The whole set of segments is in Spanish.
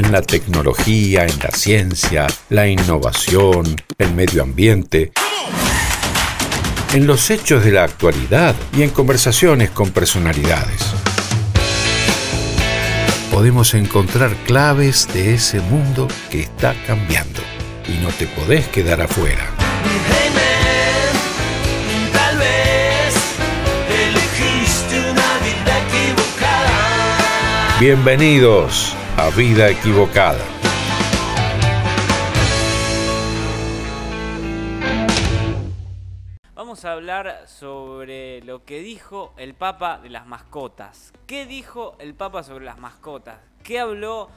en la tecnología, en la ciencia, la innovación, el medio ambiente, en los hechos de la actualidad y en conversaciones con personalidades. Podemos encontrar claves de ese mundo que está cambiando y no te podés quedar afuera. Tal vez elegiste una vida equivocada. Bienvenidos Vida Equivocada. Vamos a hablar sobre lo que dijo el Papa de las mascotas. ¿Qué dijo el Papa sobre las mascotas? ¿Qué habló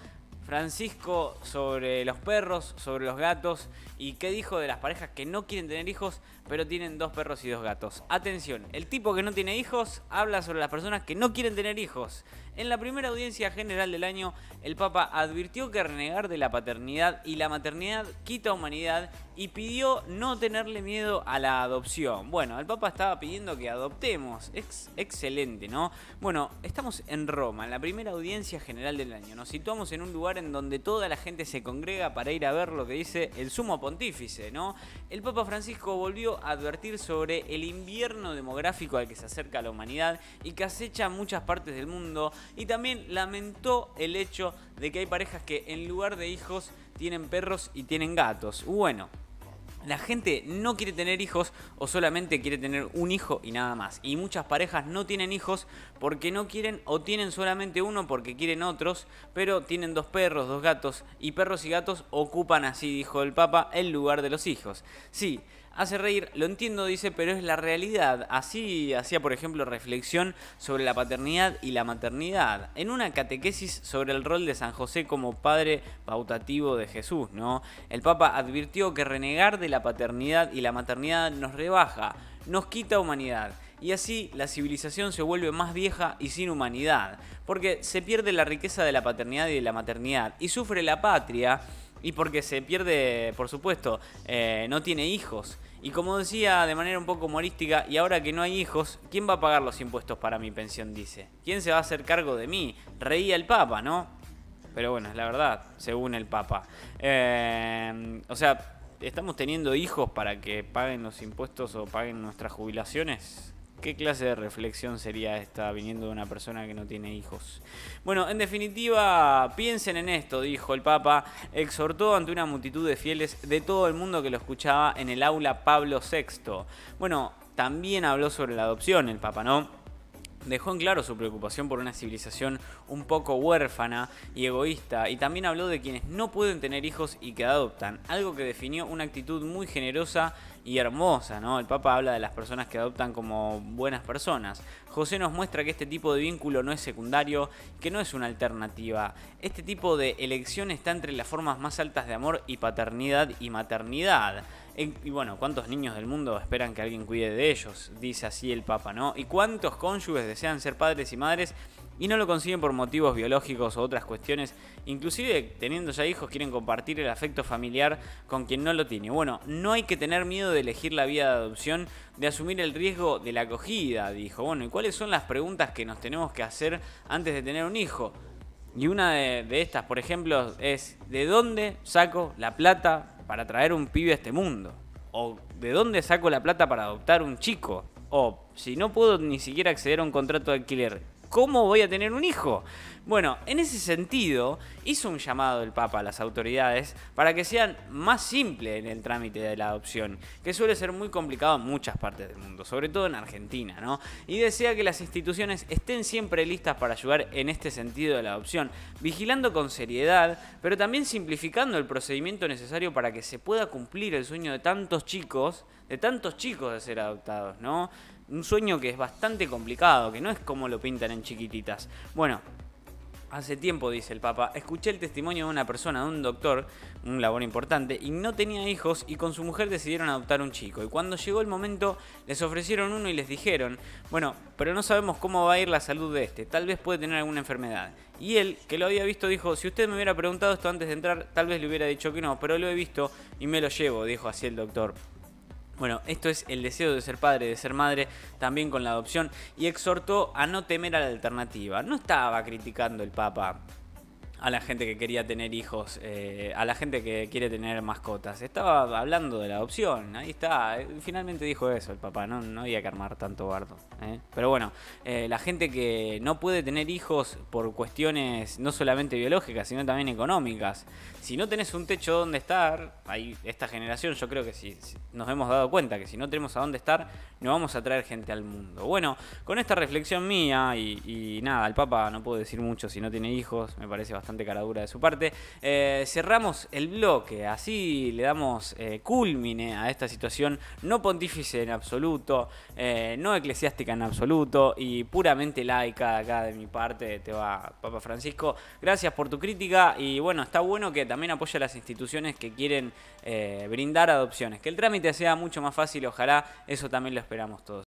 Francisco sobre los perros, sobre los gatos? ¿Y qué dijo de las parejas que no quieren tener hijos, pero tienen dos perros y dos gatos? Atención, el tipo que no tiene hijos habla sobre las personas que no quieren tener hijos. En la primera audiencia general del año, el Papa advirtió que renegar de la paternidad y la maternidad quita humanidad y pidió no tenerle miedo a la adopción. Bueno, el Papa estaba pidiendo que adoptemos. Ex excelente, ¿no? Bueno, estamos en Roma, en la primera audiencia general del año. Nos situamos en un lugar en donde toda la gente se congrega para ir a ver lo que dice el sumo pontífice, ¿no? El Papa Francisco volvió a advertir sobre el invierno demográfico al que se acerca la humanidad y que acecha muchas partes del mundo y también lamentó el hecho de que hay parejas que en lugar de hijos tienen perros y tienen gatos. Bueno, la gente no quiere tener hijos o solamente quiere tener un hijo y nada más. Y muchas parejas no tienen hijos porque no quieren o tienen solamente uno porque quieren otros, pero tienen dos perros, dos gatos y perros y gatos ocupan, así dijo el Papa, el lugar de los hijos. Sí, hace reír, lo entiendo, dice, pero es la realidad. Así hacía, por ejemplo, reflexión sobre la paternidad y la maternidad. En una catequesis sobre el rol de San José como padre pautativo de Jesús, ¿no? El Papa advirtió que renegar de la paternidad y la maternidad nos rebaja, nos quita humanidad. Y así la civilización se vuelve más vieja y sin humanidad, porque se pierde la riqueza de la paternidad y de la maternidad, y sufre la patria y porque se pierde, por supuesto, eh, no tiene hijos. Y como decía de manera un poco humorística, y ahora que no hay hijos, ¿quién va a pagar los impuestos para mi pensión? Dice. ¿Quién se va a hacer cargo de mí? Reía el Papa, ¿no? Pero bueno, es la verdad, según el Papa. Eh, o sea, ¿estamos teniendo hijos para que paguen los impuestos o paguen nuestras jubilaciones? ¿Qué clase de reflexión sería esta viniendo de una persona que no tiene hijos? Bueno, en definitiva, piensen en esto, dijo el Papa, exhortó ante una multitud de fieles de todo el mundo que lo escuchaba en el aula Pablo VI. Bueno, también habló sobre la adopción el Papa, ¿no? Dejó en claro su preocupación por una civilización un poco huérfana y egoísta y también habló de quienes no pueden tener hijos y que adoptan, algo que definió una actitud muy generosa y hermosa, ¿no? El Papa habla de las personas que adoptan como buenas personas. José nos muestra que este tipo de vínculo no es secundario, que no es una alternativa. Este tipo de elección está entre las formas más altas de amor y paternidad y maternidad. Y bueno, ¿cuántos niños del mundo esperan que alguien cuide de ellos? Dice así el Papa, ¿no? ¿Y cuántos cónyuges desean ser padres y madres y no lo consiguen por motivos biológicos o otras cuestiones? Inclusive teniendo ya hijos quieren compartir el afecto familiar con quien no lo tiene. Bueno, no hay que tener miedo de elegir la vía de adopción, de asumir el riesgo de la acogida, dijo. Bueno, ¿y cuáles son las preguntas que nos tenemos que hacer antes de tener un hijo? Y una de, de estas, por ejemplo, es ¿de dónde saco la plata para traer un pibe a este mundo? ¿O de dónde saco la plata para adoptar un chico? O si no puedo ni siquiera acceder a un contrato de alquiler, ¿cómo voy a tener un hijo? Bueno, en ese sentido, hizo un llamado el Papa a las autoridades para que sean más simples en el trámite de la adopción, que suele ser muy complicado en muchas partes del mundo, sobre todo en Argentina, ¿no? Y desea que las instituciones estén siempre listas para ayudar en este sentido de la adopción, vigilando con seriedad, pero también simplificando el procedimiento necesario para que se pueda cumplir el sueño de tantos chicos, de tantos chicos de ser adoptados, ¿no? Un sueño que es bastante complicado, que no es como lo pintan en chiquititas. Bueno, Hace tiempo, dice el Papa, escuché el testimonio de una persona, de un doctor, un labor importante, y no tenía hijos y con su mujer decidieron adoptar un chico. Y cuando llegó el momento, les ofrecieron uno y les dijeron, bueno, pero no sabemos cómo va a ir la salud de este, tal vez puede tener alguna enfermedad. Y él, que lo había visto, dijo, si usted me hubiera preguntado esto antes de entrar, tal vez le hubiera dicho que no, pero lo he visto y me lo llevo, dijo así el doctor. Bueno, esto es el deseo de ser padre, de ser madre, también con la adopción, y exhortó a no temer a la alternativa. No estaba criticando el Papa a la gente que quería tener hijos, eh, a la gente que quiere tener mascotas. Estaba hablando de la adopción, ahí está. Finalmente dijo eso el papá, no, no había que armar tanto bardo. ¿eh? Pero bueno, eh, la gente que no puede tener hijos por cuestiones no solamente biológicas, sino también económicas. Si no tenés un techo donde estar, ahí, esta generación yo creo que si, nos hemos dado cuenta que si no tenemos a dónde estar, no vamos a traer gente al mundo. Bueno, con esta reflexión mía y, y nada, el Papa no puedo decir mucho si no tiene hijos, me parece bastante caradura de su parte. eh, cerramos el bloque, así le damos eh, culmine a esta situación no pontífice en absoluto, eh, no eclesiástica en absoluto y puramente laica acá de mi parte, te va Papa Francisco. Gracias por tu crítica y bueno, está bueno que también apoya a las instituciones que quieren eh, brindar adopciones, que el trámite sea mucho más fácil, ojalá eso también lo esperamos todos.